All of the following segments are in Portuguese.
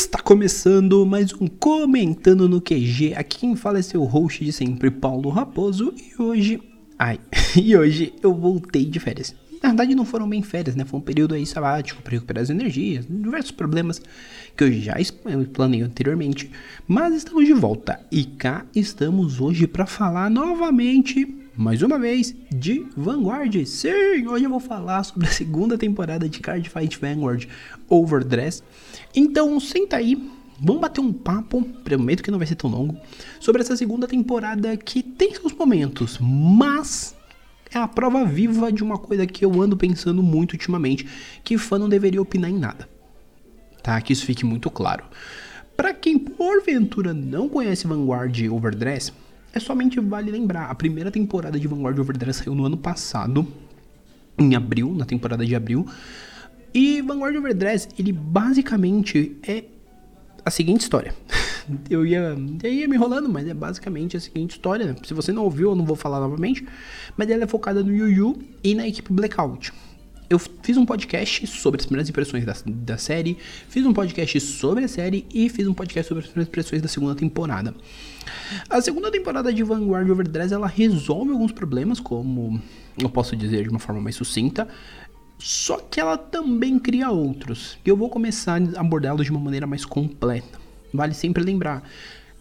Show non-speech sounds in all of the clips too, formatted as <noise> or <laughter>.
Está começando mais um Comentando no QG. Aqui quem fala é seu host de sempre, Paulo Raposo. E hoje. Ai, <laughs> e hoje eu voltei de férias. Na verdade, não foram bem férias, né? Foi um período aí sabático para recuperar as energias, diversos problemas que eu já planejei anteriormente. Mas estamos de volta e cá estamos hoje para falar novamente mais uma vez de Vanguard. Sim, hoje eu vou falar sobre a segunda temporada de Card Fight Vanguard Overdress. Então, senta aí, vamos bater um papo, prometo que não vai ser tão longo, sobre essa segunda temporada que tem seus momentos, mas é a prova viva de uma coisa que eu ando pensando muito ultimamente, que fã não deveria opinar em nada. Tá? Que isso fique muito claro. Para quem porventura não conhece Vanguard Overdress, é somente vale lembrar, a primeira temporada de Vanguard Overdress saiu no ano passado, em abril, na temporada de abril. E Vanguard Overdress, ele basicamente é a seguinte história. <laughs> Eu ia, eu ia me enrolando, mas é basicamente a seguinte história. Se você não ouviu, eu não vou falar novamente. Mas ela é focada no Yu Yu e na equipe Blackout eu fiz um podcast sobre as primeiras impressões da, da série, fiz um podcast sobre a série e fiz um podcast sobre as primeiras impressões da segunda temporada. A segunda temporada de Vanguard Overdress ela resolve alguns problemas, como eu posso dizer de uma forma mais sucinta, só que ela também cria outros, e eu vou começar a abordá-los de uma maneira mais completa. Vale sempre lembrar,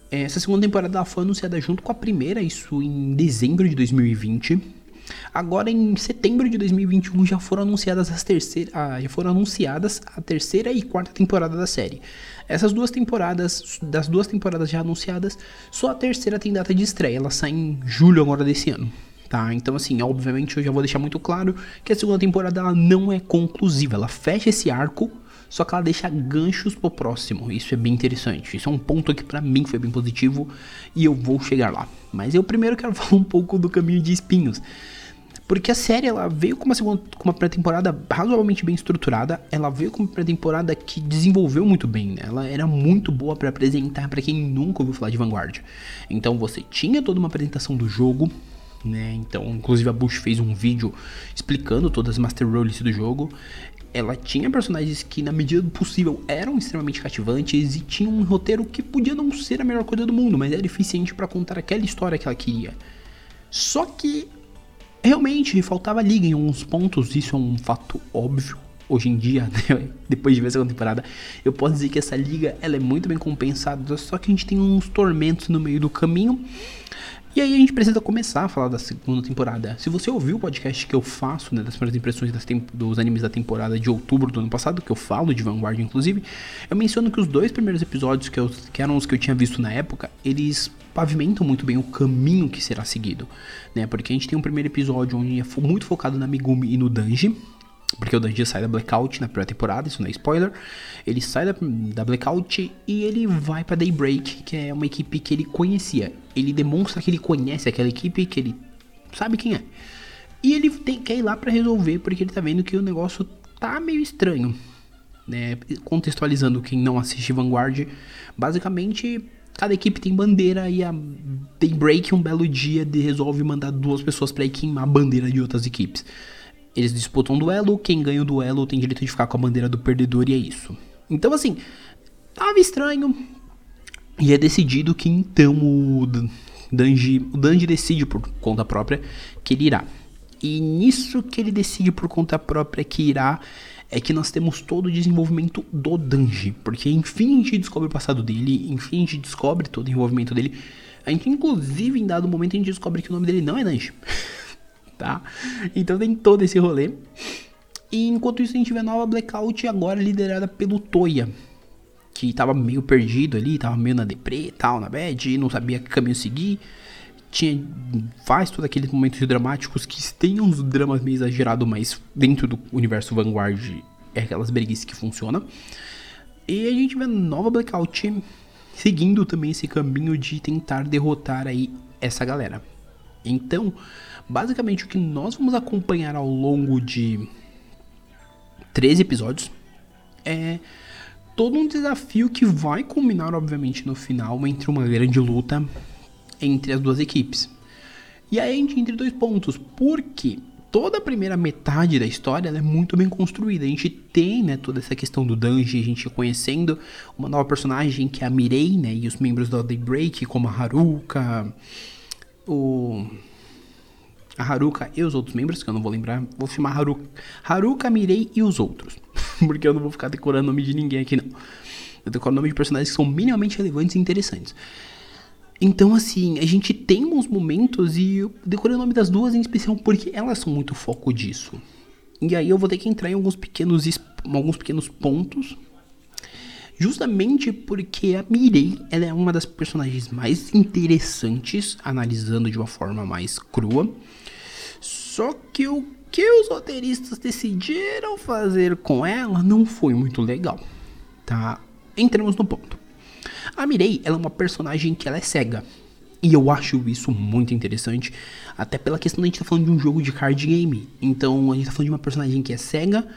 essa segunda temporada foi anunciada junto com a primeira, isso em dezembro de 2020. Agora em setembro de 2021 já foram anunciadas as terceira, ah, já foram anunciadas a terceira e quarta temporada da série. Essas duas temporadas, das duas temporadas já anunciadas, só a terceira tem data de estreia, ela sai em julho agora desse ano. Tá, então assim, obviamente eu já vou deixar muito claro que a segunda temporada ela não é conclusiva, ela fecha esse arco, só que ela deixa ganchos pro próximo. Isso é bem interessante. Isso é um ponto que para mim foi bem positivo e eu vou chegar lá. Mas eu primeiro quero <laughs> falar um pouco do caminho de espinhos. Porque a série ela veio com uma segunda, com uma pré-temporada razoavelmente bem estruturada. Ela veio com uma pré-temporada que desenvolveu muito bem. Né? Ela era muito boa para apresentar para quem nunca ouviu falar de Vanguard. Então você tinha toda uma apresentação do jogo, né? Então, inclusive a Bush fez um vídeo explicando todas as master roles do jogo. Ela tinha personagens que, na medida do possível, eram extremamente cativantes e tinha um roteiro que podia não ser a melhor coisa do mundo, mas era eficiente para contar aquela história que ela queria. Só que realmente faltava liga em alguns pontos, isso é um fato óbvio. Hoje em dia, <laughs> né, depois de ver a segunda temporada, eu posso dizer que essa liga ela é muito bem compensada, só que a gente tem uns tormentos no meio do caminho. E aí a gente precisa começar a falar da segunda temporada. Se você ouviu o podcast que eu faço, né, das primeiras impressões dos animes da temporada de outubro do ano passado, que eu falo de Vanguard inclusive, eu menciono que os dois primeiros episódios, que, eu, que eram os que eu tinha visto na época, eles pavimentam muito bem o caminho que será seguido, né? Porque a gente tem um primeiro episódio onde é muito focado na Megumi e no Danji, porque o Danji sai da Blackout na primeira temporada, isso não é spoiler. Ele sai da, da Blackout e ele vai para Daybreak, que é uma equipe que ele conhecia. Ele demonstra que ele conhece aquela equipe, que ele sabe quem é. E ele tem, quer ir lá para resolver, porque ele tá vendo que o negócio tá meio estranho. Né? Contextualizando quem não assiste Vanguard, basicamente Cada equipe tem bandeira e a Daybreak um belo dia de resolve mandar duas pessoas para ir queimar a bandeira de outras equipes. Eles disputam um duelo, quem ganha o duelo tem direito de ficar com a bandeira do perdedor e é isso. Então assim, tava estranho. E é decidido que então o Danji, o Danji decide por conta própria que ele irá. E nisso que ele decide por conta própria que irá, é que nós temos todo o desenvolvimento do Danji. Porque enfim a gente descobre o passado dele, enfim a gente descobre todo o envolvimento dele. A gente, inclusive, em dado momento, a gente descobre que o nome dele não é Danji. <laughs> tá? Então tem todo esse rolê. E enquanto isso, a gente vê a nova Blackout agora liderada pelo Toya. Que tava meio perdido ali, tava meio na deprê tal, na bad, não sabia que caminho seguir tinha faz todos aqueles momentos dramáticos que tem uns dramas meio exagerados, mas dentro do universo Vanguard é aquelas breguices que funcionam. E a gente vê a nova Blackout seguindo também esse caminho de tentar derrotar aí essa galera. Então, basicamente o que nós vamos acompanhar ao longo de 13 episódios é todo um desafio que vai culminar, obviamente, no final entre uma grande luta entre as duas equipes. E aí a gente entra em dois pontos, porque toda a primeira metade da história é muito bem construída. A gente tem, né, toda essa questão do Dungeon, a gente conhecendo uma nova personagem que é a Mirei, né, e os membros da Daybreak, como a Haruka, o a Haruka e os outros membros, que eu não vou lembrar, vou chamar Haruka, Haruka, Mirei e os outros, <laughs> porque eu não vou ficar decorando o nome de ninguém aqui não. Eu decoro o nome de personagens que são minimamente relevantes e interessantes. Então, assim, a gente tem uns momentos e eu decorei o nome das duas em especial porque elas são muito foco disso. E aí eu vou ter que entrar em alguns pequenos, alguns pequenos pontos. Justamente porque a Mirei ela é uma das personagens mais interessantes, analisando de uma forma mais crua. Só que o que os roteiristas decidiram fazer com ela não foi muito legal, tá? Entremos no ponto. A Mirei, ela é uma personagem que ela é cega. E eu acho isso muito interessante, até pela questão de a gente tá falando de um jogo de card game. Então a gente tá falando de uma personagem que é cega,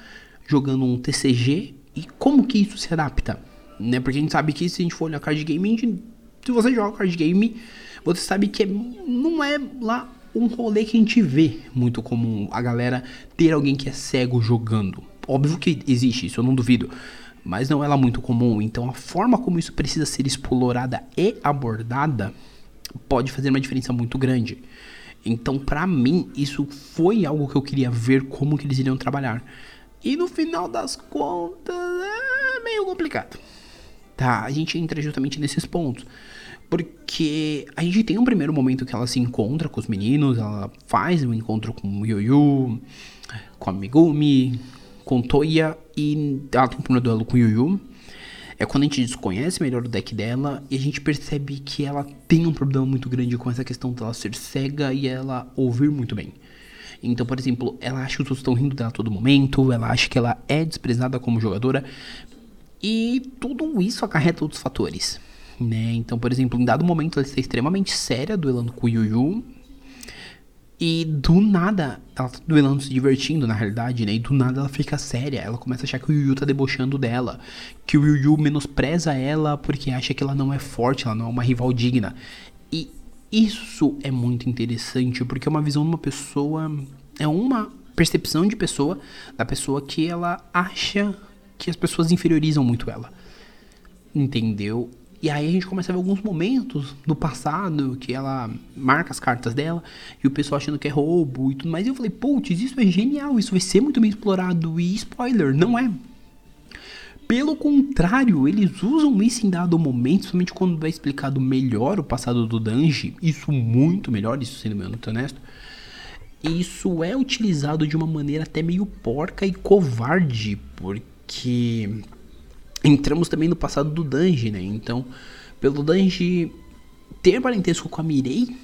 jogando um TCG, e como que isso se adapta? Né? Porque a gente sabe que se a gente for olhar card game, gente, se você joga card game, você sabe que é, não é lá um rolê que a gente vê muito comum a galera ter alguém que é cego jogando. Óbvio que existe, isso eu não duvido mas não é lá muito comum. Então a forma como isso precisa ser explorada e abordada pode fazer uma diferença muito grande. Então, para mim, isso foi algo que eu queria ver como que eles iriam trabalhar. E no final das contas, é meio complicado. Tá, a gente entra justamente nesses pontos. Porque a gente tem um primeiro momento que ela se encontra com os meninos, ela faz um encontro com o Yoyu, com a Megumi, com Toya e ela tem um primeiro duelo com o Yu É quando a gente desconhece melhor o deck dela e a gente percebe que ela tem um problema muito grande com essa questão dela ser cega e ela ouvir muito bem. Então, por exemplo, ela acha que os outros estão rindo dela a todo momento, ela acha que ela é desprezada como jogadora. E tudo isso acarreta outros fatores. Né? Então, por exemplo, em dado momento ela está extremamente séria duelando com o Yu Yu, e do nada, ela tá duelando se divertindo, na realidade, né? E do nada ela fica séria. Ela começa a achar que o Yu tá debochando dela. Que o Yu menospreza ela porque acha que ela não é forte, ela não é uma rival digna. E isso é muito interessante, porque é uma visão de uma pessoa. É uma percepção de pessoa, da pessoa que ela acha que as pessoas inferiorizam muito ela. Entendeu? E aí a gente começa a ver alguns momentos do passado que ela marca as cartas dela e o pessoal achando que é roubo e tudo mais. E eu falei, putz, isso é genial, isso vai ser muito bem explorado. E spoiler, não é. Pelo contrário, eles usam isso em dado momento, somente quando vai explicado melhor o passado do Danji. Isso muito melhor, isso sendo muito honesto. Isso é utilizado de uma maneira até meio porca e covarde, porque entramos também no passado do Danji, né? Então, pelo Danji ter parentesco com a Mirei,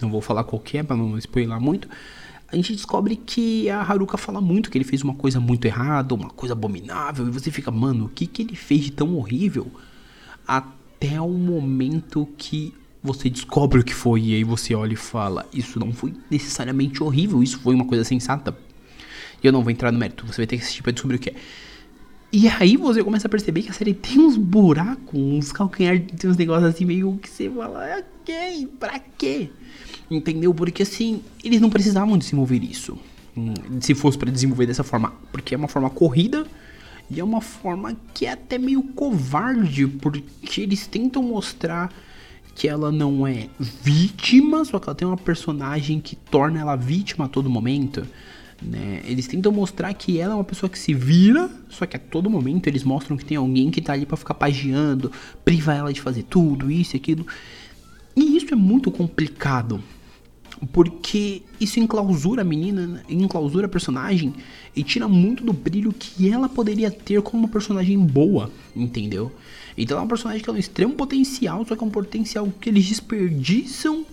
não vou falar qual é para não spoiler muito, a gente descobre que a Haruka fala muito que ele fez uma coisa muito errada, uma coisa abominável, e você fica, mano, o que, que ele fez de tão horrível? Até o momento que você descobre o que foi, e aí você olha e fala, isso não foi necessariamente horrível, isso foi uma coisa sensata. E eu não vou entrar no mérito, você vai ter que assistir pra descobrir o que é. E aí você começa a perceber que a série tem uns buracos, uns calcanhares, tem uns negócios assim meio que você fala, ok, pra quê? Entendeu? Porque assim, eles não precisavam desenvolver isso. Hum, se fosse para desenvolver dessa forma. Porque é uma forma corrida e é uma forma que é até meio covarde, porque eles tentam mostrar que ela não é vítima, só que ela tem uma personagem que torna ela vítima a todo momento. Né? Eles tentam mostrar que ela é uma pessoa que se vira, só que a todo momento eles mostram que tem alguém que tá ali para ficar pagiando, privar ela de fazer tudo, isso e aquilo. E isso é muito complicado, porque isso enclausura a menina, enclausura a personagem e tira muito do brilho que ela poderia ter como uma personagem boa, entendeu? Então é uma personagem que tem um extremo potencial, só que é um potencial que eles desperdiçam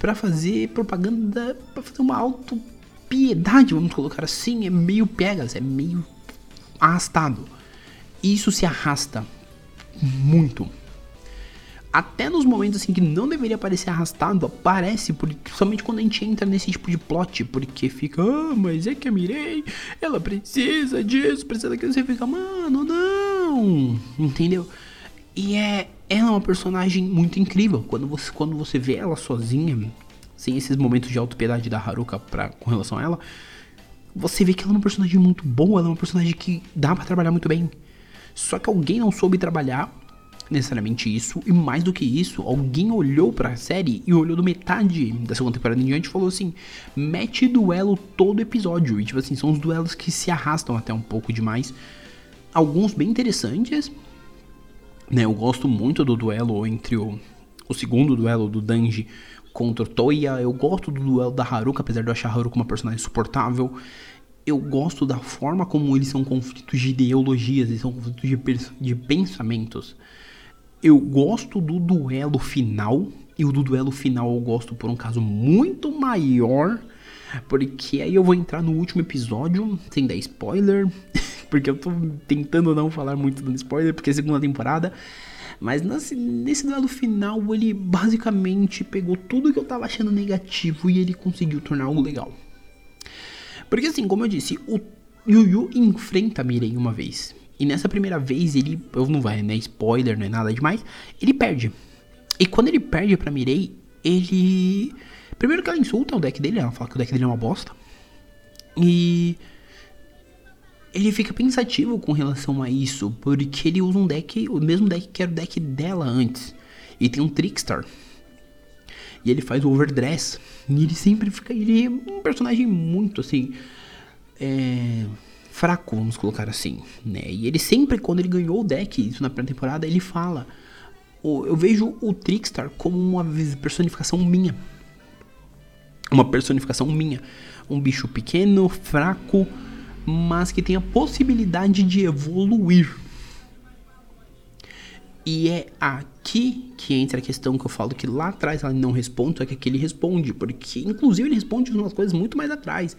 para fazer propaganda, para fazer uma autopiedade, vamos colocar assim, é meio pegas, é meio arrastado. Isso se arrasta muito. Até nos momentos assim que não deveria parecer arrastado, aparece, somente quando a gente entra nesse tipo de plot, porque fica, ah, mas é que a Mirei, ela precisa disso, precisa daquilo, você fica, mano, não, entendeu? E é, ela é uma personagem muito incrível. Quando você, quando você vê ela sozinha, sem esses momentos de autopiedade da Haruka pra, com relação a ela, você vê que ela é uma personagem muito boa, ela é uma personagem que dá para trabalhar muito bem. Só que alguém não soube trabalhar necessariamente isso, e mais do que isso, alguém olhou para a série e olhou do metade da segunda temporada em diante e falou assim: mete duelo todo episódio. E tipo assim, são os duelos que se arrastam até um pouco demais. Alguns bem interessantes. Né, eu gosto muito do duelo entre o, o segundo duelo do Danji contra o Toya. Eu gosto do duelo da Haruka, apesar de eu achar a Haruka uma personagem suportável. Eu gosto da forma como eles são conflitos de ideologias, eles são conflitos de, de pensamentos. Eu gosto do duelo final. E o do duelo final eu gosto por um caso muito maior. Porque aí eu vou entrar no último episódio, sem dar spoiler. <laughs> porque eu tô tentando não falar muito do spoiler, porque é segunda temporada. Mas nesse, nesse duelo final, ele basicamente pegou tudo que eu tava achando negativo e ele conseguiu tornar algo legal. Porque assim, como eu disse, o Yu Yu enfrenta Miren uma vez. E nessa primeira vez ele, eu não vai, né, spoiler, não é nada demais, ele perde. E quando ele perde pra Mirei, ele primeiro que ela insulta o deck dele, ela fala que o deck dele é uma bosta. E ele fica pensativo com relação a isso, porque ele usa um deck, o mesmo deck que era o deck dela antes. E tem um Trickstar. E ele faz o overdress. E ele sempre fica. Ele é um personagem muito assim. É fraco, vamos colocar assim, né? E ele sempre, quando ele ganhou o deck, isso na primeira temporada, ele fala: Eu vejo o Trickstar como uma personificação minha. Uma personificação minha. Um bicho pequeno, fraco, mas que tem a possibilidade de evoluir. E é aqui que entra a questão que eu falo que lá atrás ela não responde, só que aqui ele responde, porque inclusive ele responde umas coisas muito mais atrás.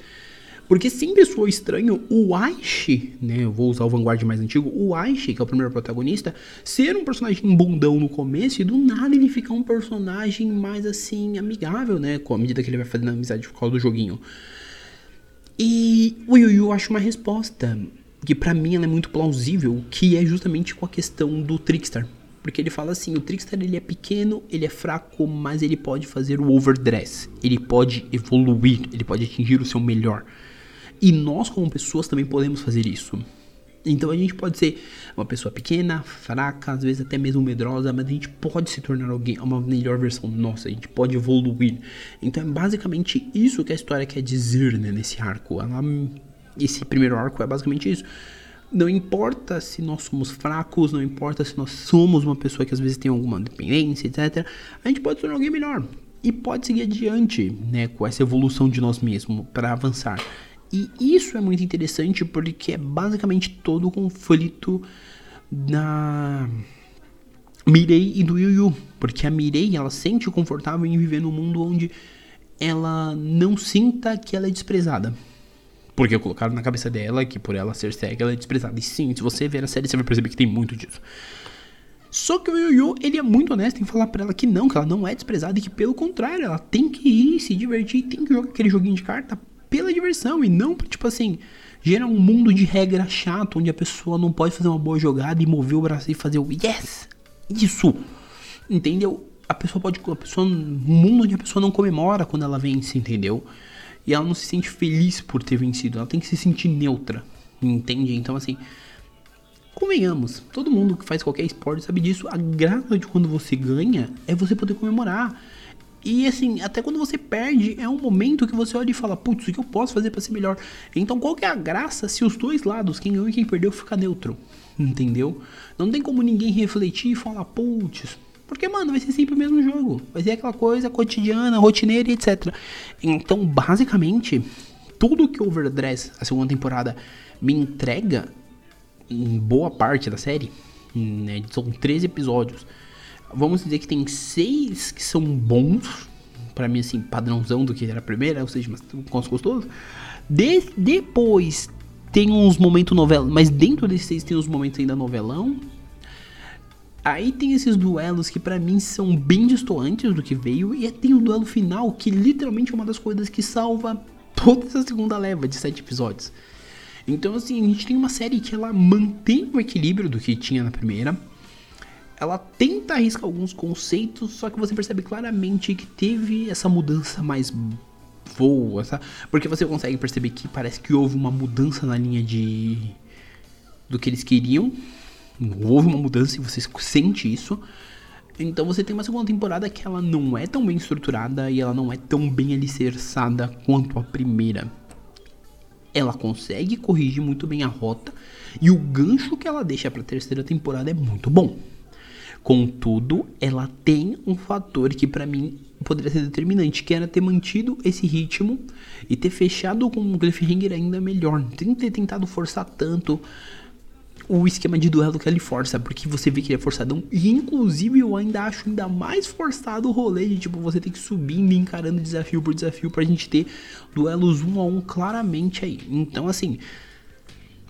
Porque sempre soou estranho o Aishi, né? Eu vou usar o Vanguard mais antigo, o Aishi, que é o primeiro protagonista, ser um personagem bundão no começo e do nada ele ficar um personagem mais assim, amigável, né? Com a medida que ele vai fazendo amizade por causa do joguinho. E o Yu Yu acha uma resposta que para mim ela é muito plausível, que é justamente com a questão do Trickstar. Porque ele fala assim, o Trickstar ele é pequeno, ele é fraco, mas ele pode fazer o overdress. Ele pode evoluir, ele pode atingir o seu melhor. E nós, como pessoas, também podemos fazer isso. Então a gente pode ser uma pessoa pequena, fraca, às vezes até mesmo medrosa, mas a gente pode se tornar alguém, uma melhor versão nossa, a gente pode evoluir. Então é basicamente isso que a história quer dizer né, nesse arco. Ela, esse primeiro arco é basicamente isso. Não importa se nós somos fracos, não importa se nós somos uma pessoa que às vezes tem alguma dependência, etc. A gente pode se tornar alguém melhor e pode seguir adiante, né, com essa evolução de nós mesmos para avançar. E isso é muito interessante porque é basicamente todo o conflito da Mirei e do Yu Yu. Porque a Mirei, ela sente confortável em viver num mundo onde ela não sinta que ela é desprezada. Porque colocaram na cabeça dela que por ela ser cega, ela é desprezada. E sim, se você ver a série, você vai perceber que tem muito disso. Só que o Yu ele é muito honesto em falar para ela que não, que ela não é desprezada e que pelo contrário, ela tem que ir, se divertir, tem que jogar aquele joguinho de carta pela diversão e não, tipo assim, gera um mundo de regra chato onde a pessoa não pode fazer uma boa jogada e mover o braço e fazer o yes, isso, entendeu? A pessoa pode, a pessoa, um mundo onde a pessoa não comemora quando ela vence, entendeu? E ela não se sente feliz por ter vencido, ela tem que se sentir neutra, entende? Então assim, convenhamos, todo mundo que faz qualquer esporte sabe disso. A graça de quando você ganha é você poder comemorar. E assim, até quando você perde, é um momento que você olha e fala, putz, o que eu posso fazer para ser melhor? Então qual que é a graça se os dois lados, quem ganhou e quem perdeu, fica neutro? Entendeu? Não tem como ninguém refletir e falar, putz, porque, mano, vai ser sempre o mesmo jogo. Vai ser aquela coisa cotidiana, rotineira etc. Então, basicamente, tudo que Overdress, a segunda temporada, me entrega, em boa parte da série, né, são 13 episódios, Vamos dizer que tem seis que são bons. para mim, assim, padrãozão do que era a primeira, ou seja, mas gosto gostoso. De, depois tem uns momentos novela, mas dentro desses seis tem uns momentos ainda novelão. Aí tem esses duelos que para mim são bem distantes do que veio. E tem o duelo final, que literalmente é uma das coisas que salva toda essa segunda leva de sete episódios. Então, assim, a gente tem uma série que ela mantém o equilíbrio do que tinha na primeira ela tenta arriscar alguns conceitos, só que você percebe claramente que teve essa mudança mais voa, sabe? Porque você consegue perceber que parece que houve uma mudança na linha de do que eles queriam. Houve uma mudança e você sente isso. Então você tem uma segunda temporada que ela não é tão bem estruturada e ela não é tão bem alicerçada quanto a primeira. Ela consegue corrigir muito bem a rota e o gancho que ela deixa para a terceira temporada é muito bom. Contudo, ela tem um fator que para mim poderia ser determinante, que era ter mantido esse ritmo e ter fechado com um cliffhanger ainda melhor, sem ter tentado forçar tanto o esquema de duelo que ele força, porque você vê que ele é forçadão. E inclusive eu ainda acho ainda mais forçado o rolê de tipo você tem que subir e encarando desafio por desafio pra gente ter duelos um a um claramente aí. Então assim,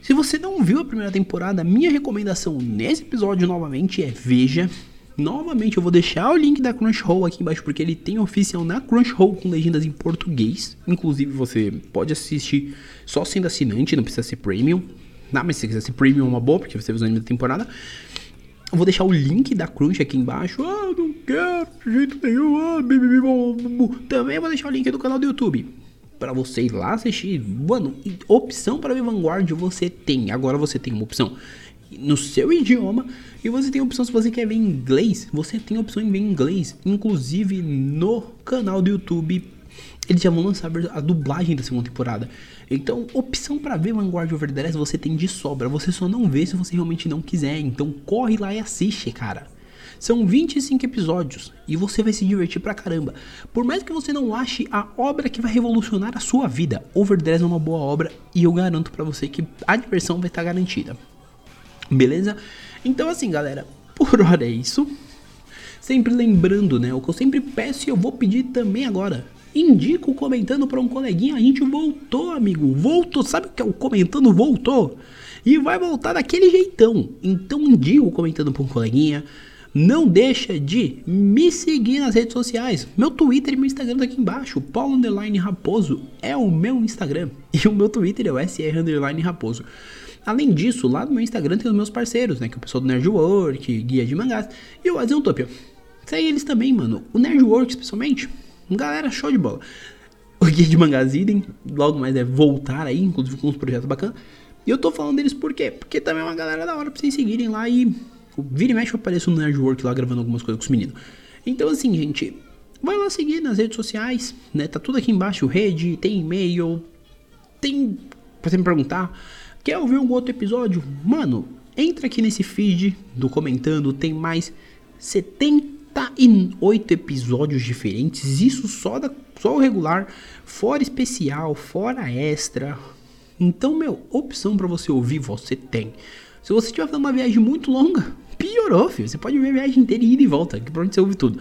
se você não viu a primeira temporada, minha recomendação nesse episódio novamente é veja. Novamente eu vou deixar o link da Crunchyroll aqui embaixo porque ele tem oficial na Crunchyroll com legendas em português. Inclusive você pode assistir só sendo assinante, não precisa ser premium. Não, mas se quiser ser premium é uma boa, porque você viu o anime da temporada. Eu vou deixar o link da Crunch aqui embaixo. Ah, não quero de jeito nenhum. Ah, bibibi, Também vou deixar o link do canal do YouTube. Pra você ir lá assistir. Mano, opção para ver Vanguard você tem. Agora você tem uma opção no seu idioma e você tem opção se você quer ver em inglês, você tem opção em ver em inglês, inclusive no canal do YouTube eles já vão lançar a dublagem da segunda temporada. Então, opção para ver Vanguard Over the Rest você tem de sobra. Você só não vê se você realmente não quiser. Então, corre lá e assiste, cara. São 25 episódios e você vai se divertir pra caramba. Por mais que você não ache a obra que vai revolucionar a sua vida, Overdress é uma boa obra e eu garanto para você que a diversão vai estar garantida. Beleza? Então assim, galera, por hora é isso. Sempre lembrando, né, o que eu sempre peço e eu vou pedir também agora indico comentando para um coleguinha. A gente voltou, amigo. Voltou. Sabe o que é o comentando? Voltou. E vai voltar daquele jeitão. Então indico comentando para um coleguinha. Não deixa de me seguir nas redes sociais. Meu Twitter e meu Instagram tá aqui embaixo. Paulo Underline Raposo é o meu Instagram. <laughs> E o meu Twitter é o SR Underline Raposo. Além disso, lá no meu Instagram tem os meus parceiros, né? Que é o pessoal do Nerdwork, Guia de Mangás e o Azeutopia. Segue eles também, mano. O Nerdwork, especialmente, Galera, show de bola. O Guia de Mangás Idem, logo mais é voltar aí, inclusive com uns projetos bacanas. E eu tô falando deles por quê? Porque também é uma galera da hora pra vocês seguirem lá e vira e mexe eu apareço no Nerdwork lá gravando algumas coisas com os meninos. Então assim, gente, vai lá seguir nas redes sociais, né? Tá tudo aqui embaixo, rede, tem e-mail, tem pra você me perguntar, quer ouvir algum outro episódio? Mano, entra aqui nesse feed do comentando, tem mais 70 tá em oito episódios diferentes, isso só, da, só o regular, fora especial, fora extra. Então, meu, opção para você ouvir você tem. Se você estiver fazendo uma viagem muito longa, piorou, filho. Você pode ver a viagem inteira e ir e volta, que pronto você ouve tudo.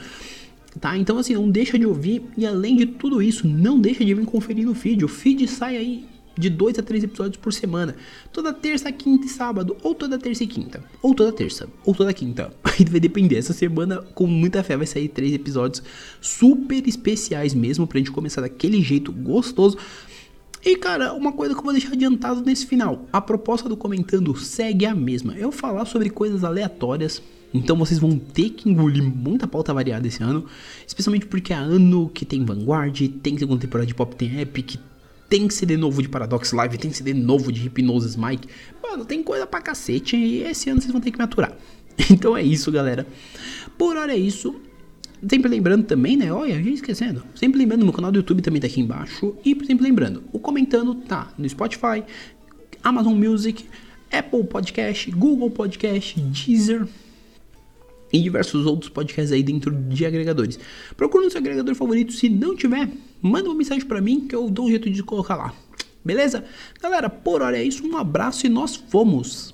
Tá? Então assim, não deixa de ouvir e além de tudo isso, não deixa de vir conferir no feed. O feed sai aí de dois a três episódios por semana. Toda terça, quinta e sábado. Ou toda terça e quinta. Ou toda terça. Ou toda quinta. <laughs> Aí vai depender. Essa semana, com muita fé, vai sair três episódios super especiais mesmo. Pra gente começar daquele jeito gostoso. E cara, uma coisa que eu vou deixar adiantado nesse final: a proposta do comentando segue a mesma. Eu falar sobre coisas aleatórias. Então vocês vão ter que engolir muita pauta variada esse ano. Especialmente porque é ano que tem Vanguard, tem segunda temporada de Pop, tem Epic, tem CD novo de Paradox Live, tem CD novo de Hypnosis Mike. Mano, tem coisa pra cacete e esse ano vocês vão ter que me aturar. <laughs> Então é isso, galera. Por hora é isso. Sempre lembrando também, né? Olha, já esquecendo. Sempre lembrando, meu canal do YouTube também tá aqui embaixo. E sempre lembrando, o comentando tá no Spotify, Amazon Music, Apple Podcast, Google Podcast, Deezer e diversos outros podcasts aí dentro de agregadores. Procura no seu agregador favorito, se não tiver, manda uma mensagem para mim que eu dou um jeito de colocar lá. Beleza? Galera, por hora é isso, um abraço e nós fomos!